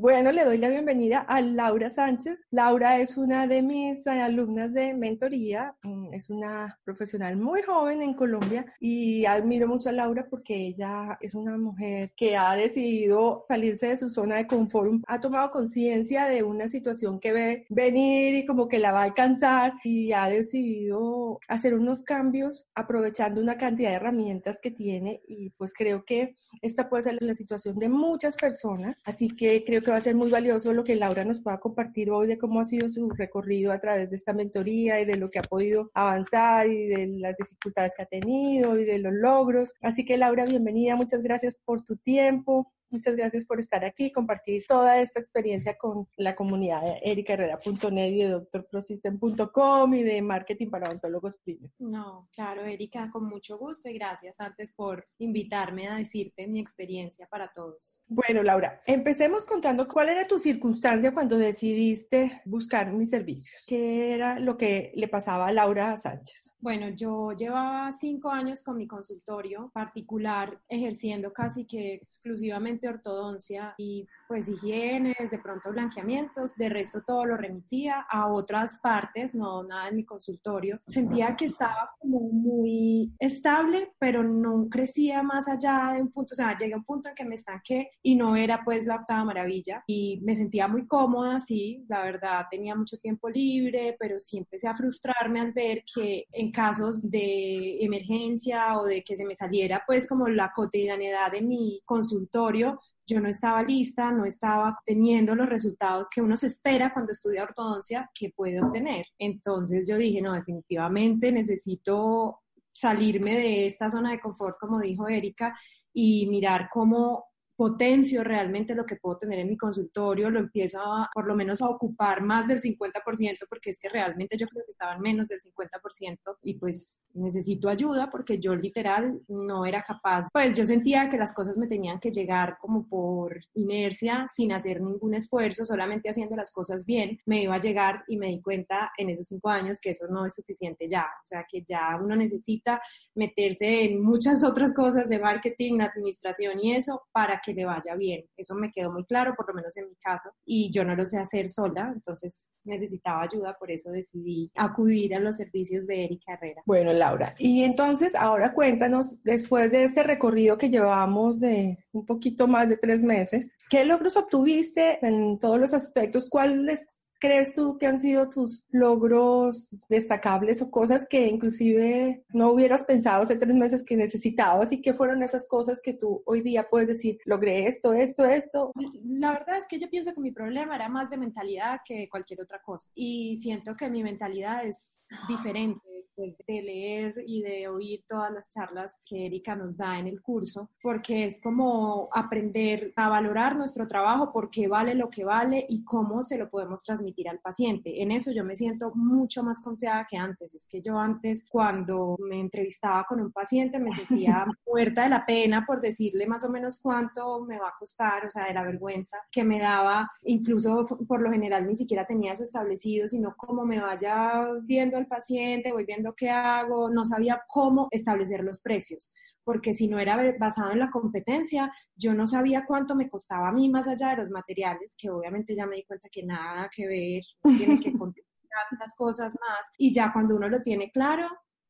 Bueno, le doy la bienvenida a Laura Sánchez. Laura es una de mis alumnas de mentoría, mm, es una profesional muy joven en Colombia y admiro mucho a Laura porque ella es una mujer que ha decidido salirse de su zona de confort, ha tomado conciencia de una situación que ve venir y como que la va a alcanzar y ha decidido hacer unos cambios aprovechando una cantidad de herramientas que tiene y pues creo que esta puede ser la situación de muchas personas, así que creo que va a ser muy valioso lo que Laura nos pueda compartir hoy de cómo ha sido su recorrido a través de esta mentoría y de lo que ha podido avanzar y de las dificultades que ha tenido y de los logros. Así que Laura, bienvenida, muchas gracias por tu tiempo. Muchas gracias por estar aquí y compartir toda esta experiencia con la comunidad de ericaherrera.net y de doctorprosystem.com y de marketing para odontólogos premium. No, claro, Erika, con mucho gusto y gracias antes por invitarme a decirte mi experiencia para todos. Bueno, Laura, empecemos contando cuál era tu circunstancia cuando decidiste buscar mis servicios. ¿Qué era lo que le pasaba a Laura Sánchez? Bueno, yo llevaba cinco años con mi consultorio particular ejerciendo casi que exclusivamente ortodoncia y pues higienes, de pronto blanqueamientos, de resto todo lo remitía a otras partes, no nada en mi consultorio. Sentía que estaba como muy estable, pero no crecía más allá de un punto, o sea, llegué a un punto en que me estanqué y no era pues la octava maravilla y me sentía muy cómoda, sí, la verdad tenía mucho tiempo libre, pero sí empecé a frustrarme al ver que en casos de emergencia o de que se me saliera pues como la cotidianidad de mi consultorio, yo no estaba lista, no estaba teniendo los resultados que uno se espera cuando estudia ortodoncia que puede obtener. Entonces yo dije, no, definitivamente necesito salirme de esta zona de confort, como dijo Erika, y mirar cómo potencio realmente lo que puedo tener en mi consultorio, lo empiezo a, por lo menos a ocupar más del 50%, porque es que realmente yo creo que estaban menos del 50% y pues necesito ayuda porque yo literal no era capaz, pues yo sentía que las cosas me tenían que llegar como por inercia, sin hacer ningún esfuerzo, solamente haciendo las cosas bien, me iba a llegar y me di cuenta en esos cinco años que eso no es suficiente ya, o sea que ya uno necesita meterse en muchas otras cosas de marketing, administración y eso para que que le vaya bien. Eso me quedó muy claro, por lo menos en mi caso, y yo no lo sé hacer sola, entonces necesitaba ayuda, por eso decidí acudir a los servicios de Erika Herrera. Bueno, Laura, y entonces ahora cuéntanos, después de este recorrido que llevamos de un poquito más de tres meses, ¿qué logros obtuviste en todos los aspectos? ¿Cuáles crees tú que han sido tus logros destacables o cosas que inclusive no hubieras pensado hace tres meses que necesitabas y qué fueron esas cosas que tú hoy día puedes decir, logré esto, esto, esto? La verdad es que yo pienso que mi problema era más de mentalidad que cualquier otra cosa y siento que mi mentalidad es diferente después de leer y de oír todas las charlas que Erika nos da en el curso, porque es como aprender a valorar nuestro trabajo, por qué vale lo que vale y cómo se lo podemos transmitir al paciente. En eso yo me siento mucho más confiada que antes. Es que yo antes, cuando me entrevistaba con un paciente, me sentía muerta de la pena por decirle más o menos cuánto me va a costar, o sea, de la vergüenza que me daba. Incluso por lo general ni siquiera tenía eso establecido, sino cómo me vaya viendo el paciente, voy viendo qué hago, no sabía cómo establecer los precios, porque si no era basado en la competencia, yo no sabía cuánto me costaba a mí más allá de los materiales, que obviamente ya me di cuenta que nada que ver, tiene que contar tantas cosas más, y ya cuando uno lo tiene claro,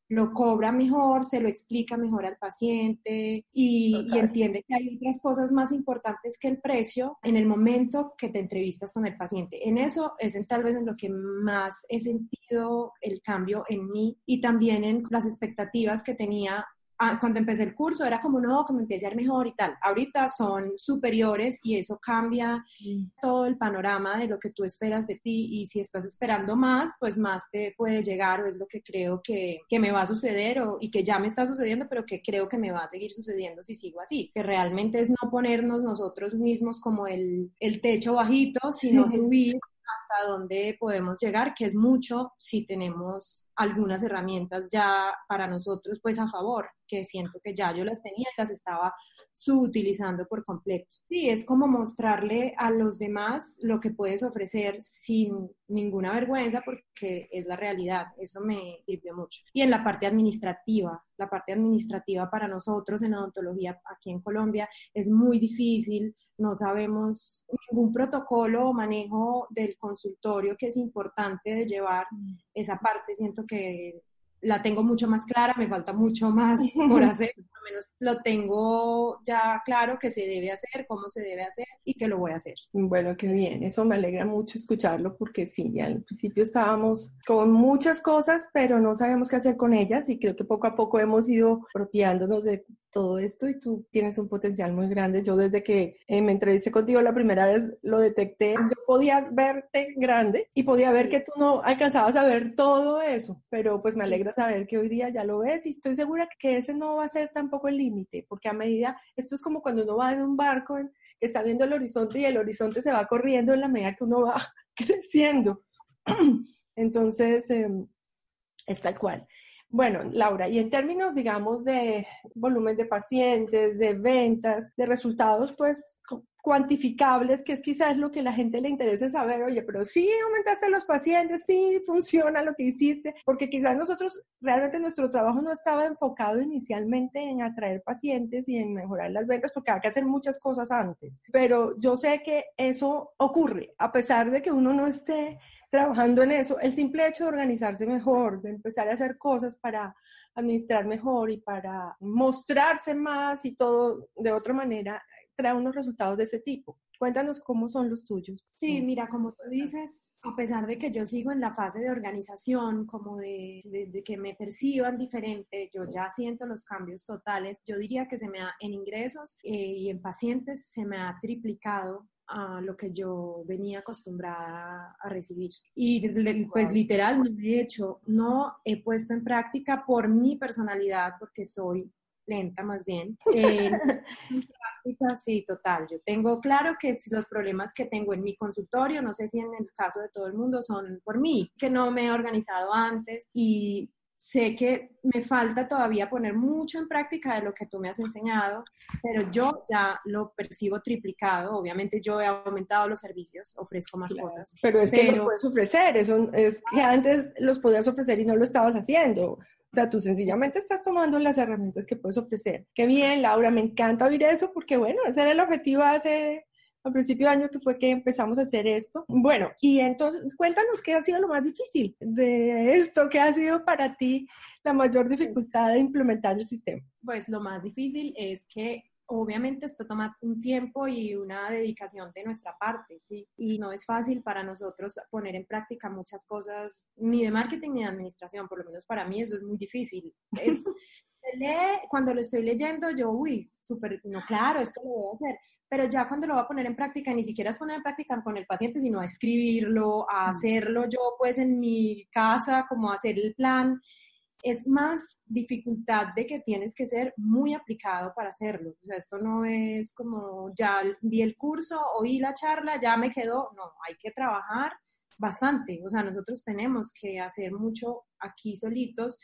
lo cobra mejor, se lo explica mejor al paciente y, y, entiende que hay otras cosas más importantes que el precio en el momento que te entrevistas con el paciente. En eso es en, tal vez en lo que más he sentido el cambio en mí y también en las expectativas que tenía cuando empecé el curso era como, no, que me empiece a ir mejor y tal. Ahorita son superiores y eso cambia mm. todo el panorama de lo que tú esperas de ti y si estás esperando más, pues más te puede llegar o es lo que creo que, que me va a suceder o, y que ya me está sucediendo, pero que creo que me va a seguir sucediendo si sigo así. Que realmente es no ponernos nosotros mismos como el, el techo bajito, sino subir hasta dónde podemos llegar, que es mucho si tenemos algunas herramientas ya para nosotros pues a favor, que siento que ya yo las tenía y las estaba subutilizando por completo. Sí, es como mostrarle a los demás lo que puedes ofrecer sin ninguna vergüenza porque es la realidad, eso me sirvió mucho. Y en la parte administrativa, la parte administrativa para nosotros en odontología aquí en Colombia es muy difícil, no sabemos ningún protocolo o manejo del consultorio que es importante de llevar mm. esa parte, siento que la tengo mucho más clara, me falta mucho más por hacer, al menos lo tengo ya claro que se debe hacer, cómo se debe hacer y que lo voy a hacer. Bueno, qué bien, eso me alegra mucho escucharlo porque sí, al principio estábamos con muchas cosas, pero no sabíamos qué hacer con ellas y creo que poco a poco hemos ido apropiándonos de todo esto y tú tienes un potencial muy grande. Yo desde que eh, me entrevisté contigo la primera vez lo detecté, yo podía verte grande y podía ver que tú no alcanzabas a ver todo eso, pero pues me alegra saber que hoy día ya lo ves y estoy segura que ese no va a ser tampoco el límite, porque a medida, esto es como cuando uno va en un barco que está viendo el horizonte y el horizonte se va corriendo en la medida que uno va creciendo. Entonces, em, es tal cual. Bueno, Laura, y en términos, digamos, de volumen de pacientes, de ventas, de resultados, pues cuantificables, que es quizás lo que la gente le interesa saber, oye, pero sí aumentaste los pacientes, sí funciona lo que hiciste, porque quizás nosotros realmente nuestro trabajo no estaba enfocado inicialmente en atraer pacientes y en mejorar las ventas, porque hay que hacer muchas cosas antes, pero yo sé que eso ocurre, a pesar de que uno no esté trabajando en eso, el simple hecho de organizarse mejor, de empezar a hacer cosas para administrar mejor y para mostrarse más y todo de otra manera, trae unos resultados de ese tipo. Cuéntanos cómo son los tuyos. Sí, mira, como tú dices, a pesar de que yo sigo en la fase de organización, como de, de, que me perciban diferente, yo ya siento los cambios totales. Yo diría que se me ha, en ingresos eh, y en pacientes se me ha triplicado a lo que yo venía acostumbrada a recibir. Y pues literal no he hecho, no he puesto en práctica por mi personalidad, porque soy lenta más bien. Eh, práctica, sí, total. Yo tengo claro que los problemas que tengo en mi consultorio, no sé si en el caso de todo el mundo, son por mí, que no me he organizado antes y sé que me falta todavía poner mucho en práctica de lo que tú me has enseñado, pero yo ya lo percibo triplicado. Obviamente yo he aumentado los servicios, ofrezco más cosas. Pero es que los puedes ofrecer, eso es que antes los podías ofrecer y no lo estabas haciendo. O sea, tú sencillamente estás tomando las herramientas que puedes ofrecer. Qué bien, Laura, me encanta oír eso porque, bueno, ese era el objetivo hace al principio de año que fue que empezamos a hacer esto. Bueno, y entonces cuéntanos qué ha sido lo más difícil de esto, qué ha sido para ti la mayor dificultad de implementar el sistema. Pues lo más difícil es que obviamente esto toma un tiempo y una dedicación de nuestra parte, ¿sí? Y no es fácil para nosotros poner en práctica muchas cosas, ni de marketing ni de administración, por lo menos para mí eso es muy difícil. Es, cuando lo estoy leyendo, yo, uy, súper, no, claro, esto lo voy a hacer, pero ya cuando lo voy a poner en práctica, ni siquiera es poner en práctica con el paciente, sino a escribirlo, a mm. hacerlo yo pues en mi casa, como hacer el plan, es más dificultad de que tienes que ser muy aplicado para hacerlo. O sea, esto no es como ya vi el curso, oí la charla, ya me quedó, no, hay que trabajar bastante. O sea, nosotros tenemos que hacer mucho aquí solitos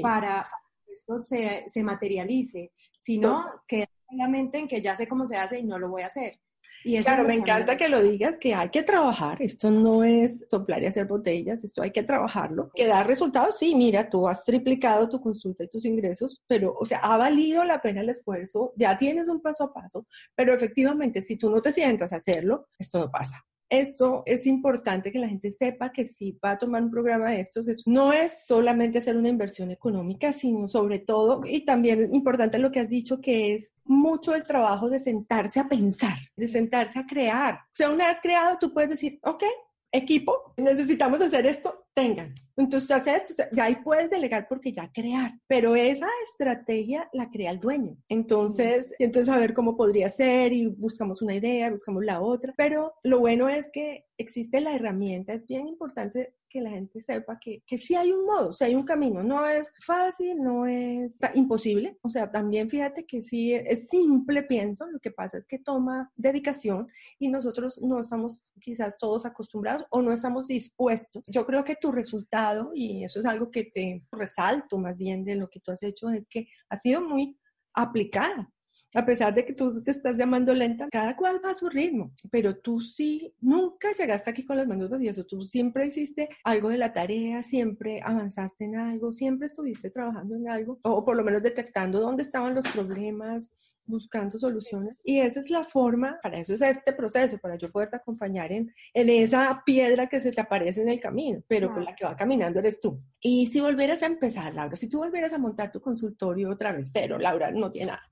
para que esto se, se materialice. Si no, queda solamente en que ya sé cómo se hace y no lo voy a hacer. Y claro, me encanta que lo digas, que hay que trabajar, esto no es soplar y hacer botellas, esto hay que trabajarlo. Que da resultados, sí, mira, tú has triplicado tu consulta y tus ingresos, pero, o sea, ha valido la pena el esfuerzo, ya tienes un paso a paso, pero efectivamente, si tú no te sientas a hacerlo, esto no pasa esto es importante que la gente sepa que si va a tomar un programa de estos, no es solamente hacer una inversión económica, sino sobre todo, y también importante lo que has dicho, que es mucho el trabajo de sentarse a pensar, de sentarse a crear. O sea, una vez creado, tú puedes decir, ok, equipo, necesitamos hacer esto, tengan Entonces tú haces esto, ya ahí puedes delegar porque ya creas, pero esa estrategia la crea el dueño. Entonces, entonces a ver cómo podría ser y buscamos una idea, buscamos la otra, pero lo bueno es que existe la herramienta, es bien importante que la gente sepa que, que sí hay un modo, sí hay un camino, no es fácil, no es imposible, o sea, también fíjate que sí es simple, pienso, lo que pasa es que toma dedicación y nosotros no estamos quizás todos acostumbrados o no estamos dispuestos. Yo creo que tu resultado, y eso es algo que te resalto más bien de lo que tú has hecho, es que ha sido muy aplicada a pesar de que tú te estás llamando lenta, cada cual va a su ritmo, pero tú sí, nunca llegaste aquí con las manos vacías, tú siempre hiciste algo de la tarea, siempre avanzaste en algo, siempre estuviste trabajando en algo, o por lo menos detectando dónde estaban los problemas, buscando soluciones. Y esa es la forma, para eso es este proceso, para yo poderte acompañar en, en esa piedra que se te aparece en el camino, pero con la que va caminando eres tú. Y si volvieras a empezar, Laura, si tú volvieras a montar tu consultorio otra vez, cero, Laura, no tiene nada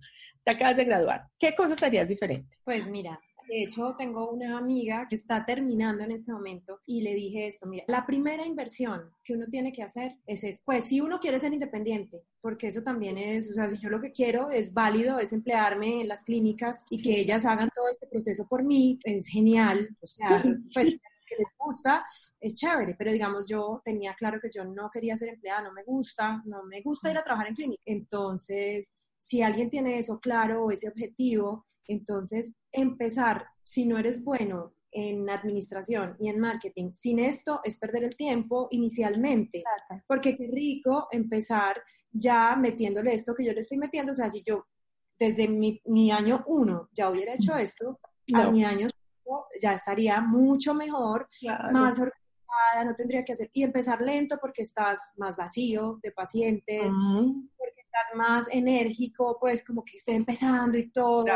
te acabas de graduar. ¿Qué cosas harías diferente? Pues mira, de hecho, tengo una amiga que está terminando en este momento y le dije esto, mira, la primera inversión que uno tiene que hacer es, es, pues si uno quiere ser independiente, porque eso también es, o sea, si yo lo que quiero es válido, es emplearme en las clínicas y que ellas hagan todo este proceso por mí, es genial, o sea, pues que les gusta, es chévere, pero digamos, yo tenía claro que yo no quería ser empleada, no me gusta, no me gusta ir a trabajar en clínica. Entonces, si alguien tiene eso claro o ese objetivo, entonces empezar, si no eres bueno en administración y en marketing, sin esto es perder el tiempo inicialmente, porque qué rico empezar ya metiéndole esto que yo le estoy metiendo, o sea, si yo desde mi, año uno ya hubiera hecho esto, a mi año ya estaría mucho mejor, más organizada, no tendría que hacer, y empezar lento porque estás más vacío de pacientes, más enérgico, pues como que esté empezando y todo.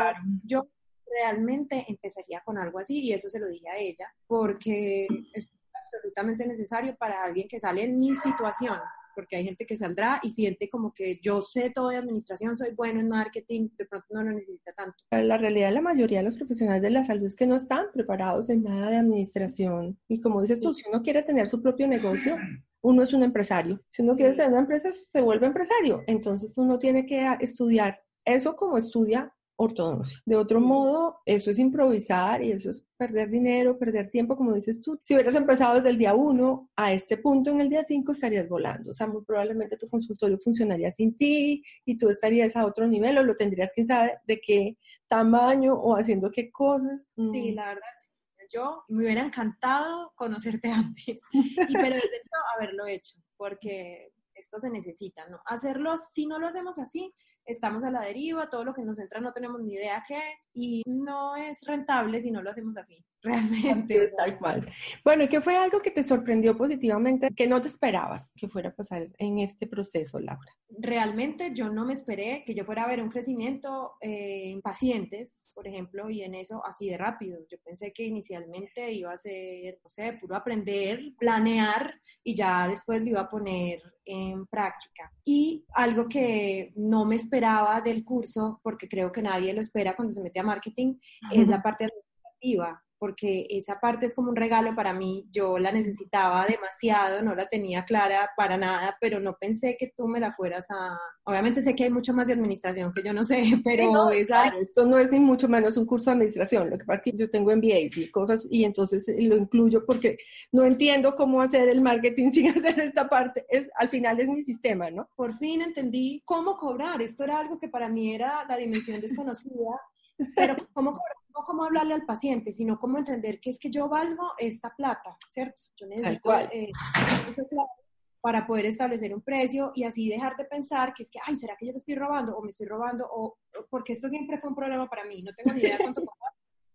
Yo realmente empezaría con algo así y eso se lo dije a ella porque es absolutamente necesario para alguien que sale en mi situación porque hay gente que saldrá y siente como que yo sé todo de administración, soy bueno en marketing, de pronto no lo necesita tanto. La realidad de la mayoría de los profesionales de la salud es que no están preparados en nada de administración. Y como dices tú, si uno quiere tener su propio negocio, uno es un empresario. Si uno quiere tener una empresa, se vuelve empresario. Entonces uno tiene que estudiar eso como estudia ortodoncia. De otro modo, eso es improvisar y eso es perder dinero, perder tiempo, como dices tú. Si hubieras empezado desde el día uno a este punto en el día cinco, estarías volando. O sea, muy probablemente tu consultorio funcionaría sin ti y tú estarías a otro nivel o lo tendrías, quién sabe, de qué tamaño o haciendo qué cosas. Sí, mm. la verdad, yo me hubiera encantado conocerte antes, y, pero desde haberlo hecho, porque esto se necesita, ¿no? Hacerlo, si no lo hacemos así, estamos a la deriva, todo lo que nos entra no tenemos ni idea qué, y no es rentable si no lo hacemos así, realmente. es tal cual. Bueno, ¿y qué fue algo que te sorprendió positivamente que no te esperabas que fuera a pasar en este proceso, Laura? Realmente yo no me esperé que yo fuera a ver un crecimiento eh, en pacientes, por ejemplo, y en eso así de rápido. Yo pensé que inicialmente iba a ser, no sé, puro aprender, planear y ya después lo iba a poner en práctica. Y algo que no me esperaba del curso, porque creo que nadie lo espera cuando se mete a marketing, es la parte administrativa porque esa parte es como un regalo para mí, yo la necesitaba demasiado, no la tenía clara para nada, pero no pensé que tú me la fueras a... Obviamente sé que hay mucho más de administración que yo no sé, pero esto no es ni mucho menos un curso de administración, lo que pasa es que yo tengo MBAs y cosas y entonces lo incluyo porque no entiendo cómo hacer el marketing sin hacer esta parte, es, al final es mi sistema, ¿no? Por fin entendí cómo cobrar, esto era algo que para mí era la dimensión desconocida, pero cómo cobrar no cómo hablarle al paciente, sino cómo entender que es que yo valgo esta plata, ¿cierto? Yo necesito eh, para poder establecer un precio y así dejar de pensar que es que, ay, ¿será que yo me estoy robando o me estoy robando? O, porque esto siempre fue un problema para mí, no tengo ni idea cuánto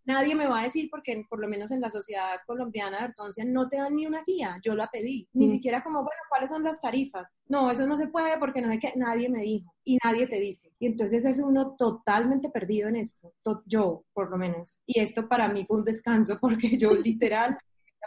Nadie me va a decir porque por lo menos en la sociedad colombiana de ortodoncia no te dan ni una guía, yo la pedí, ni mm. siquiera como, bueno, ¿cuáles son las tarifas? No, eso no se puede porque no sé qué, nadie me dijo y nadie te dice. Y entonces es uno totalmente perdido en esto, yo por lo menos. Y esto para mí fue un descanso porque yo literal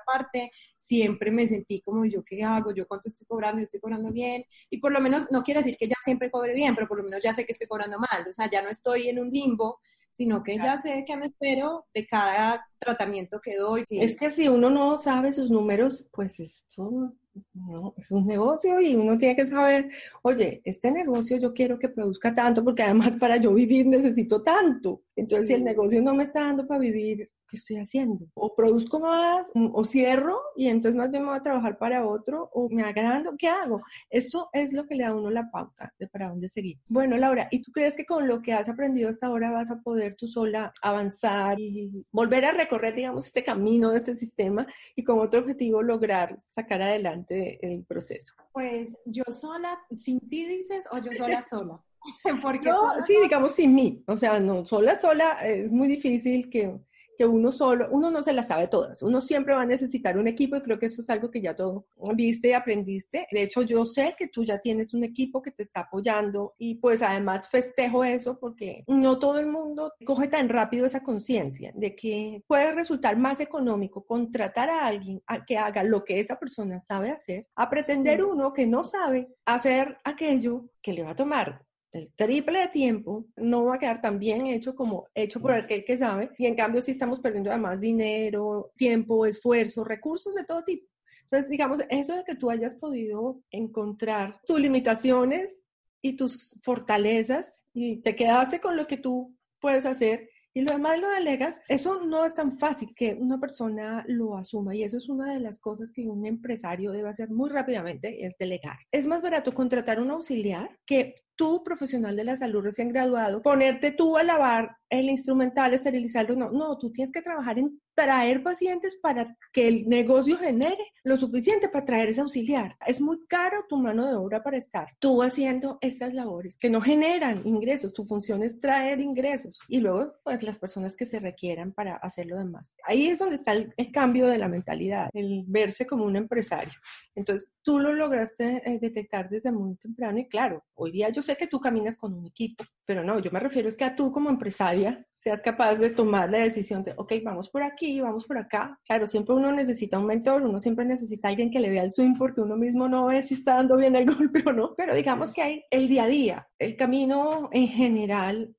parte, siempre me sentí como yo qué hago, yo cuánto estoy cobrando, yo estoy cobrando bien, y por lo menos no quiere decir que ya siempre cobre bien, pero por lo menos ya sé que estoy cobrando mal, o sea, ya no estoy en un limbo, sino que ya sé qué me espero de cada tratamiento que doy. Es que si uno no sabe sus números, pues esto No, es un negocio y uno tiene que saber, oye, este negocio yo quiero que produzca tanto porque además para yo vivir necesito tanto. Entonces, si el negocio no me está dando para vivir, ¿qué estoy haciendo? O produzco más, o cierro y entonces más bien me voy a trabajar para otro, o me agrando, ¿qué hago? Eso es lo que le da a uno la pauta de para dónde seguir. Bueno, Laura, ¿y tú crees que con lo que has aprendido hasta ahora vas a poder tú sola avanzar y volver a recorrer, digamos, este camino de este sistema y con otro objetivo lograr sacar adelante el proceso? Pues yo sola, sin ti dices, o yo sola sola. Porque sí, digamos sin mí. O sea, no, sola, sola es muy difícil que que uno solo, uno no se las sabe todas, uno siempre va a necesitar un equipo y creo que eso es algo que ya todo viste y aprendiste. De hecho, yo sé que tú ya tienes un equipo que te está apoyando y pues además festejo eso porque no todo el mundo coge tan rápido esa conciencia de que puede resultar más económico contratar a alguien a que haga lo que esa persona sabe hacer, a pretender uno que no sabe hacer aquello que le va a tomar el triple de tiempo, no va a quedar tan bien hecho como hecho por aquel que sabe. Y en cambio, sí estamos perdiendo además dinero, tiempo, esfuerzo, recursos de todo tipo. Entonces, digamos, eso de que tú hayas podido encontrar tus limitaciones y tus fortalezas y te quedaste con lo que tú puedes hacer y lo demás lo delegas, eso no es tan fácil que una persona lo asuma y eso es una de las cosas que un empresario debe hacer muy rápidamente, es delegar. Es más barato contratar un auxiliar que tú, profesional de la salud recién graduado, ponerte tú a lavar el instrumental, esterilizarlo. No, no, tú tienes que trabajar en traer pacientes para que el negocio genere lo suficiente para traer ese auxiliar. Es muy caro tu mano de obra para estar tú haciendo estas labores que no generan ingresos. Tu función es traer ingresos y luego, pues, las personas que se requieran para hacer lo demás. Ahí es donde está el, cambio de la mentalidad, el verse como un empresario. Entonces, tú lo lograste eh, detectar desde muy temprano y claro, hoy día yo sé que tú caminas con un equipo, pero no, yo me refiero es que a tú como empresaria seas capaz de tomar la decisión de, ok, vamos por aquí, vamos por acá. Claro, siempre uno necesita un mentor, uno siempre necesita alguien que le dé el swing porque uno mismo no ve si está dando bien el golpe o no, pero digamos que hay el día a día, el camino en general,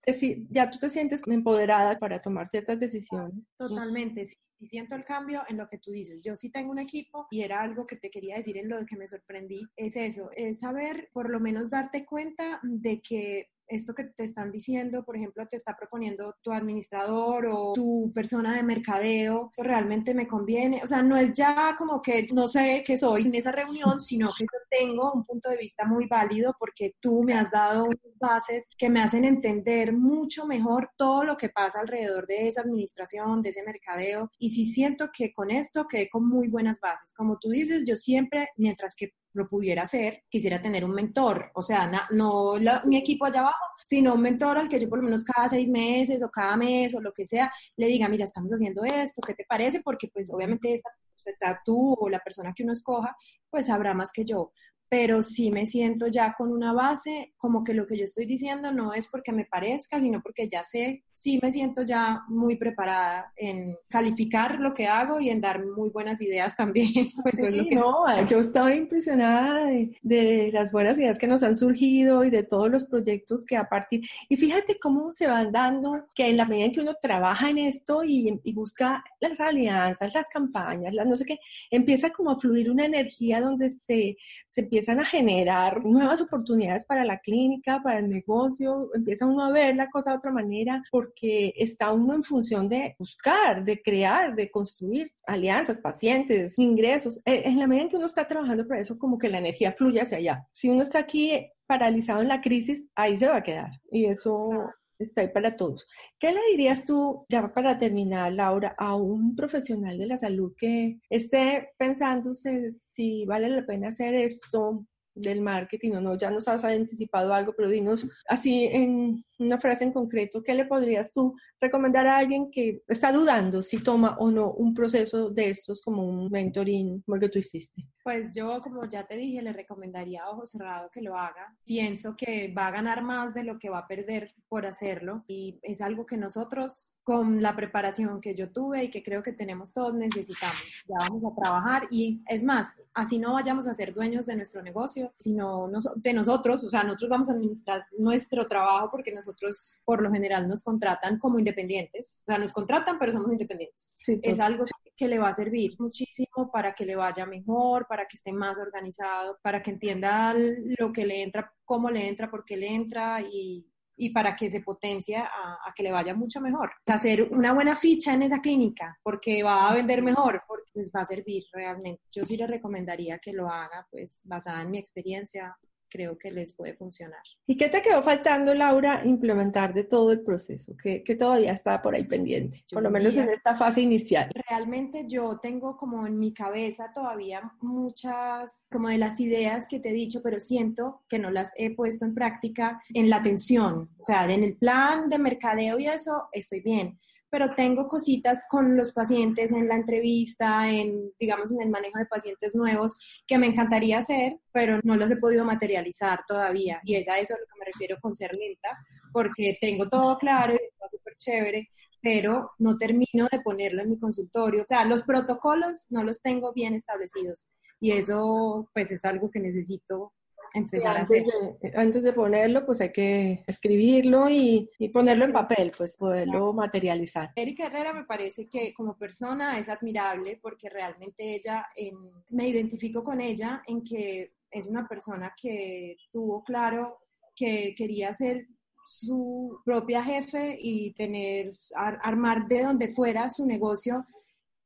ya tú te sientes empoderada para tomar ciertas decisiones. Totalmente, sí y siento el cambio en lo que tú dices. Yo sí tengo un equipo y era algo que te quería decir en lo que me sorprendí, es eso, es saber por lo menos darte cuenta de que esto que te están diciendo, por ejemplo, te está proponiendo tu administrador o tu persona de mercadeo, realmente me conviene. O sea, no es ya como que no sé qué soy en esa reunión, sino que yo tengo un punto de vista muy válido porque tú me has dado bases que me hacen entender mucho mejor todo lo que pasa alrededor de esa administración, de ese mercadeo. Y sí siento que con esto quedé con muy buenas bases. Como tú dices, yo siempre, mientras que lo pudiera hacer, quisiera tener un mentor, o sea, no mi equipo allá abajo, sino un mentor al que yo por lo menos cada seis meses o cada mes o lo que sea, le diga, mira, estamos haciendo esto, ¿qué te parece? Porque pues obviamente esta, está tú o la persona que uno escoja, pues sabrá más que yo pero sí me siento ya con una base, como que lo que yo estoy diciendo no es porque me parezca, sino porque ya sé, sí me siento ya muy preparada en calificar lo que hago y en dar muy buenas ideas también. Pues No, yo estaba impresionada de, de, las buenas ideas que nos han surgido y de todos los proyectos que a partir, y fíjate cómo se van dando, que en la medida en que uno trabaja en esto y, y busca las alianzas, las campañas, las no sé qué, empieza como a fluir una energía donde se, se empiezan a generar nuevas oportunidades para la clínica, para el negocio, empieza uno a ver la cosa de otra manera porque está uno en función de buscar, de crear, de construir alianzas, pacientes, ingresos. E, en la medida en que uno está trabajando para eso, como que la energía fluye hacia allá. Si uno está aquí paralizado en la crisis, ahí se va a quedar. Y eso está ahí para todos. ¿Qué le dirías tú, ya para terminar, Laura, a un profesional de la salud que esté pensándose si vale la pena hacer esto del marketing o no? Ya nos has anticipado algo, pero dinos así en una frase en concreto, ¿qué le podrías tú recomendar a alguien que está dudando si toma o no un proceso de estos como un mentoring como el que tú hiciste? Pues yo, como ya te dije, le recomendaría a ojo cerrado que lo haga. Pienso que va a ganar más de lo que va a perder por hacerlo y es algo que nosotros, con la preparación que yo tuve y que creo que tenemos todos, necesitamos. Ya vamos a trabajar y es más, así no vayamos a ser dueños de nuestro negocio, sino de nosotros, o sea, nosotros vamos a administrar nuestro trabajo porque nosotros nosotros por lo general nos contratan como independientes, o sea, nos contratan pero somos independientes. es algo que le va a servir muchísimo para que le vaya mejor, para que esté más organizado, para que entienda lo que le entra, cómo le entra, por qué le entra y, y para que se potencie a, a, que le vaya mucho mejor. Hacer una buena ficha en esa clínica porque va a vender mejor, porque les va a servir realmente. Yo sí le recomendaría que lo haga, pues basada en mi experiencia, creo que les puede funcionar. ¿Y qué te quedó faltando, Laura, implementar de todo el proceso? ¿Qué, todavía está por ahí pendiente? por lo menos en esta fase inicial. Realmente yo tengo como en mi cabeza todavía muchas, como de las ideas que te he dicho, pero siento que no las he puesto en práctica en la atención. O sea, en el plan de mercadeo y eso estoy bien pero tengo cositas con los pacientes en la entrevista, en, digamos, en el manejo de pacientes nuevos que me encantaría hacer, pero no los he podido materializar todavía. Y es a eso a lo que me refiero con ser lenta, porque tengo todo claro y está súper chévere, pero no termino de ponerlo en mi consultorio. O sea, los protocolos no los tengo bien establecidos y eso pues es algo que necesito empezar antes a hacer. De, antes de ponerlo, pues hay que escribirlo y, y ponerlo en papel, pues poderlo materializar. Erika Herrera me parece que como persona es admirable porque realmente ella, en, me identifico con ella en que es una persona que tuvo claro que quería ser su propia jefe y tener, armar de donde fuera su negocio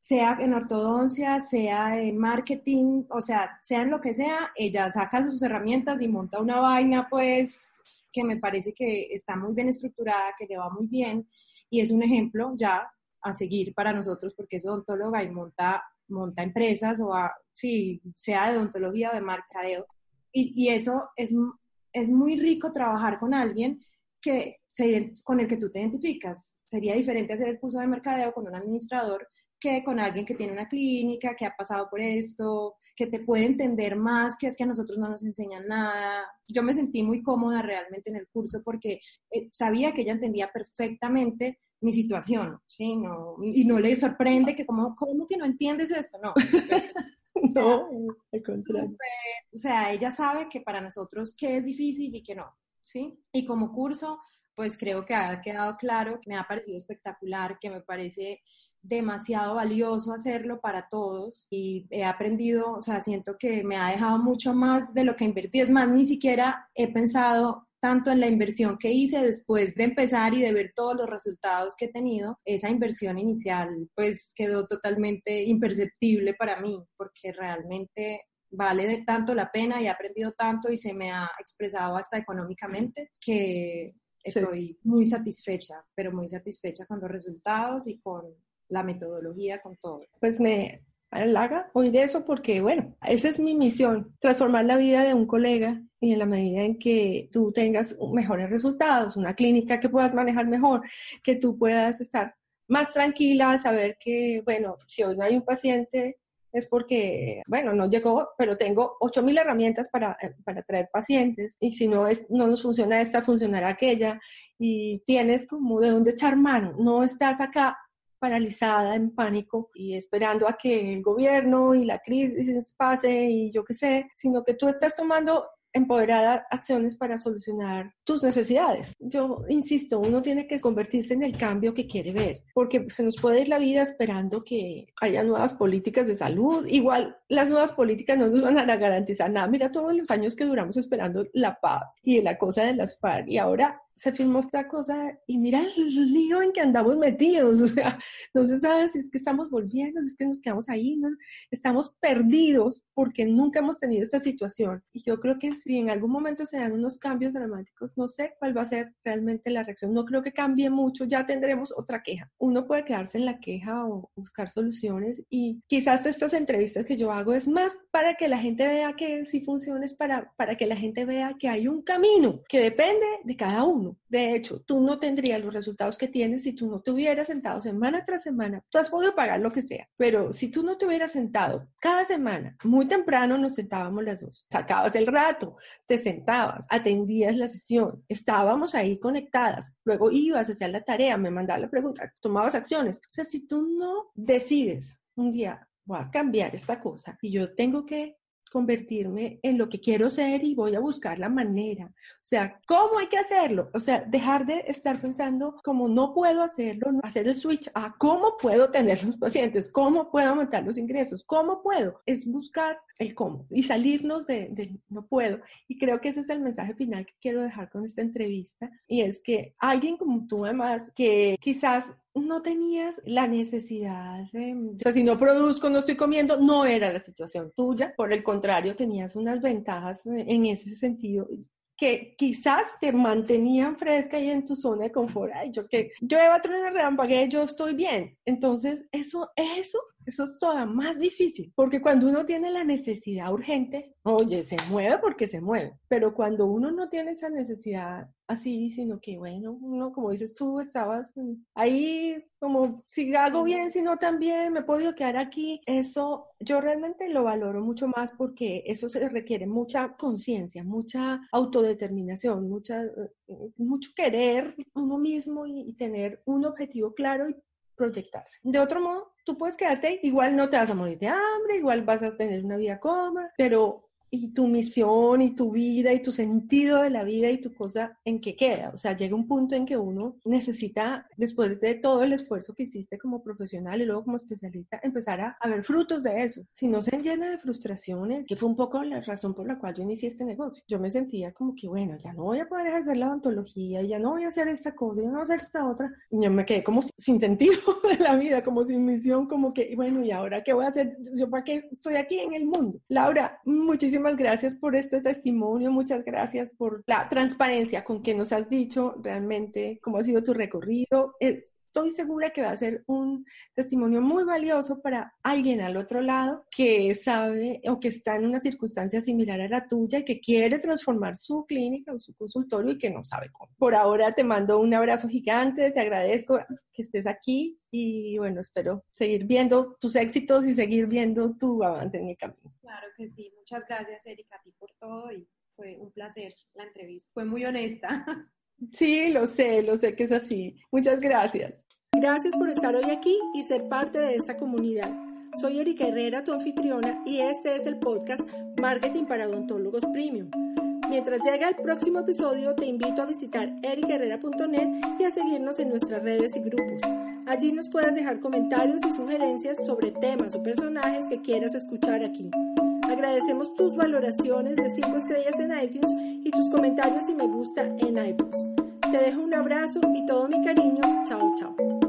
sea en ortodoncia, sea en marketing, o sea, sea en lo que sea, ella saca sus herramientas y monta una vaina, pues, que me parece que está muy bien estructurada, que le va muy bien y es un ejemplo ya a seguir para nosotros porque es odontóloga y monta, monta empresas o sí, sea de odontología o de mercadeo. Y, y eso es, es muy rico trabajar con alguien que se, con el que tú te identificas. Sería diferente hacer el curso de mercadeo con un administrador que con alguien que tiene una clínica, que ha pasado por esto, que te puede entender más, que es que a nosotros no nos enseñan nada. Yo me sentí muy cómoda realmente en el curso porque eh, sabía que ella entendía perfectamente mi situación, ¿sí? No, y no le sorprende que como, ¿cómo que no entiendes esto? No. no, al contrario. O sea, ella sabe que para nosotros qué es difícil y qué no, ¿sí? Y como curso, pues creo que ha quedado claro, que me ha parecido espectacular, que me parece demasiado valioso hacerlo para todos y he aprendido, o sea, siento que me ha dejado mucho más de lo que invertí. Es más, ni siquiera he pensado tanto en la inversión que hice después de empezar y de ver todos los resultados que he tenido, esa inversión inicial pues quedó totalmente imperceptible para mí porque realmente vale de tanto la pena y he aprendido tanto y se me ha expresado hasta económicamente que estoy muy satisfecha, pero muy satisfecha con los resultados y con la metodología, con todo. Pues me halaga oír eso porque, bueno, esa es mi misión, transformar la vida de un colega y en la medida en que tú tengas mejores resultados, una clínica que puedas manejar mejor, que tú puedas estar más tranquila, saber que, bueno, si hoy no hay un paciente es porque, bueno, no llegó, pero tengo 8.000 herramientas para, para traer pacientes y si no, es, no nos funciona esta, funcionará aquella y tienes como de dónde echar mano, no estás acá paralizada, en pánico y esperando a que el gobierno y la crisis pase y yo qué sé, sino que tú estás tomando empoderada acciones para solucionar tus necesidades. Yo insisto, uno tiene que convertirse en el cambio que quiere ver, porque se nos puede ir la vida esperando que haya nuevas políticas de salud. Igual las nuevas políticas no nos van a garantizar nada. Mira todos los años que duramos esperando la paz y la cosa de las FARC y ahora se filmó esta cosa y mira el lío en que andamos metidos, o sea, no se sabe si es que estamos volviendo, si es que nos quedamos ahí, no, estamos perdidos porque nunca hemos tenido esta situación. Y yo creo que si en algún momento se dan unos cambios dramáticos, no sé cuál va a ser realmente la reacción, no creo que cambie mucho, ya tendremos otra queja. Uno puede quedarse en la queja o buscar soluciones y quizás estas entrevistas que yo hago es más para que la gente vea que si funciona, es para, para que la gente vea que hay un camino que depende de cada uno de hecho, tú no tendrías los resultados que tienes si tú no te hubieras sentado semana tras semana. Tú has podido pagar lo que sea, pero si tú no te hubieras sentado cada semana, muy temprano nos sentábamos las dos, sacabas el rato, te sentabas, atendías la sesión, estábamos ahí conectadas, luego ibas a hacer la tarea, me mandabas la pregunta, tomabas acciones. O sea, si tú no decides un día, voy a cambiar esta cosa y yo tengo que convertirme en lo que quiero ser y voy a buscar la manera. O sea, ¿cómo hay que hacerlo? O sea, dejar de estar pensando como no puedo hacerlo, hacer el switch a cómo puedo tener los pacientes, cómo puedo aumentar los ingresos, cómo puedo. Es buscar el cómo y salirnos de, de, no puedo. Y creo que ese es el mensaje final que quiero dejar con esta entrevista y es que alguien como tú además que quizás no tenías la necesidad de, o sea, si no produzco, no estoy comiendo, no era la situación tuya, por el contrario, tenías unas ventajas en ese sentido que quizás te mantenían fresca y en tu zona de confort. Ay, yo que yo a yo estoy bien. Entonces, eso, eso, eso es todavía más difícil, porque cuando uno tiene la necesidad urgente, oye, se mueve porque se mueve, pero cuando uno no tiene esa necesidad así, sino que, bueno, uno, como dices tú, estabas ahí como, si hago bien, si no también, me he podido quedar aquí, eso yo realmente lo valoro mucho más porque eso se requiere mucha conciencia, mucha autodeterminación, mucha, mucho querer uno mismo y, y tener un objetivo claro y proyectarse. De otro modo, tú puedes quedarte, igual no te vas a morir de hambre, igual vas a tener una vida cómoda, pero y tu misión y tu vida y tu sentido de la vida y tu cosa en qué queda. O sea, llega un punto en que uno necesita, después de todo el esfuerzo que hiciste como profesional y luego como especialista, empezar a, ver frutos de eso. Si no se llena de frustraciones, que fue un poco la razón por la cual yo inicié este negocio. Yo me sentía como que, bueno, ya no voy a poder ejercer la odontología, ya no voy a hacer esta cosa, ya no voy a hacer esta otra. Y yo me quedé como sin sentido de la vida, como sin misión, como que, bueno, ¿y ahora qué voy a hacer? ¿Yo para qué estoy aquí en el mundo? Laura, muchísimas muchísimas gracias por este testimonio, muchas gracias por la transparencia con que nos has dicho realmente cómo ha sido tu recorrido. Estoy segura que va a ser un testimonio muy valioso para alguien al otro lado que sabe o que está en una circunstancia similar a la tuya y que quiere transformar su clínica o su consultorio y que no sabe cómo. Por ahora te mando un abrazo gigante, te agradezco que estés aquí y bueno, espero seguir viendo tus éxitos y seguir viendo tu avance en el camino. Claro que sí, muchas gracias Erika a ti por todo y fue un placer la entrevista, fue muy honesta. Sí, lo sé, lo sé que es así. Muchas gracias. Gracias por estar hoy aquí y ser parte de esta comunidad. Soy Erika Herrera, tu anfitriona, y este es el podcast Marketing para Odontólogos Premium. Mientras llega el próximo episodio, te invito a visitar ericherrera.net y a seguirnos en nuestras redes y grupos. Allí nos puedes dejar comentarios y sugerencias sobre temas o personajes que quieras escuchar aquí. Agradecemos tus valoraciones de 5 estrellas en iTunes y tus comentarios y me gusta en iBooks. Te dejo un abrazo y todo mi cariño. Chao, chao.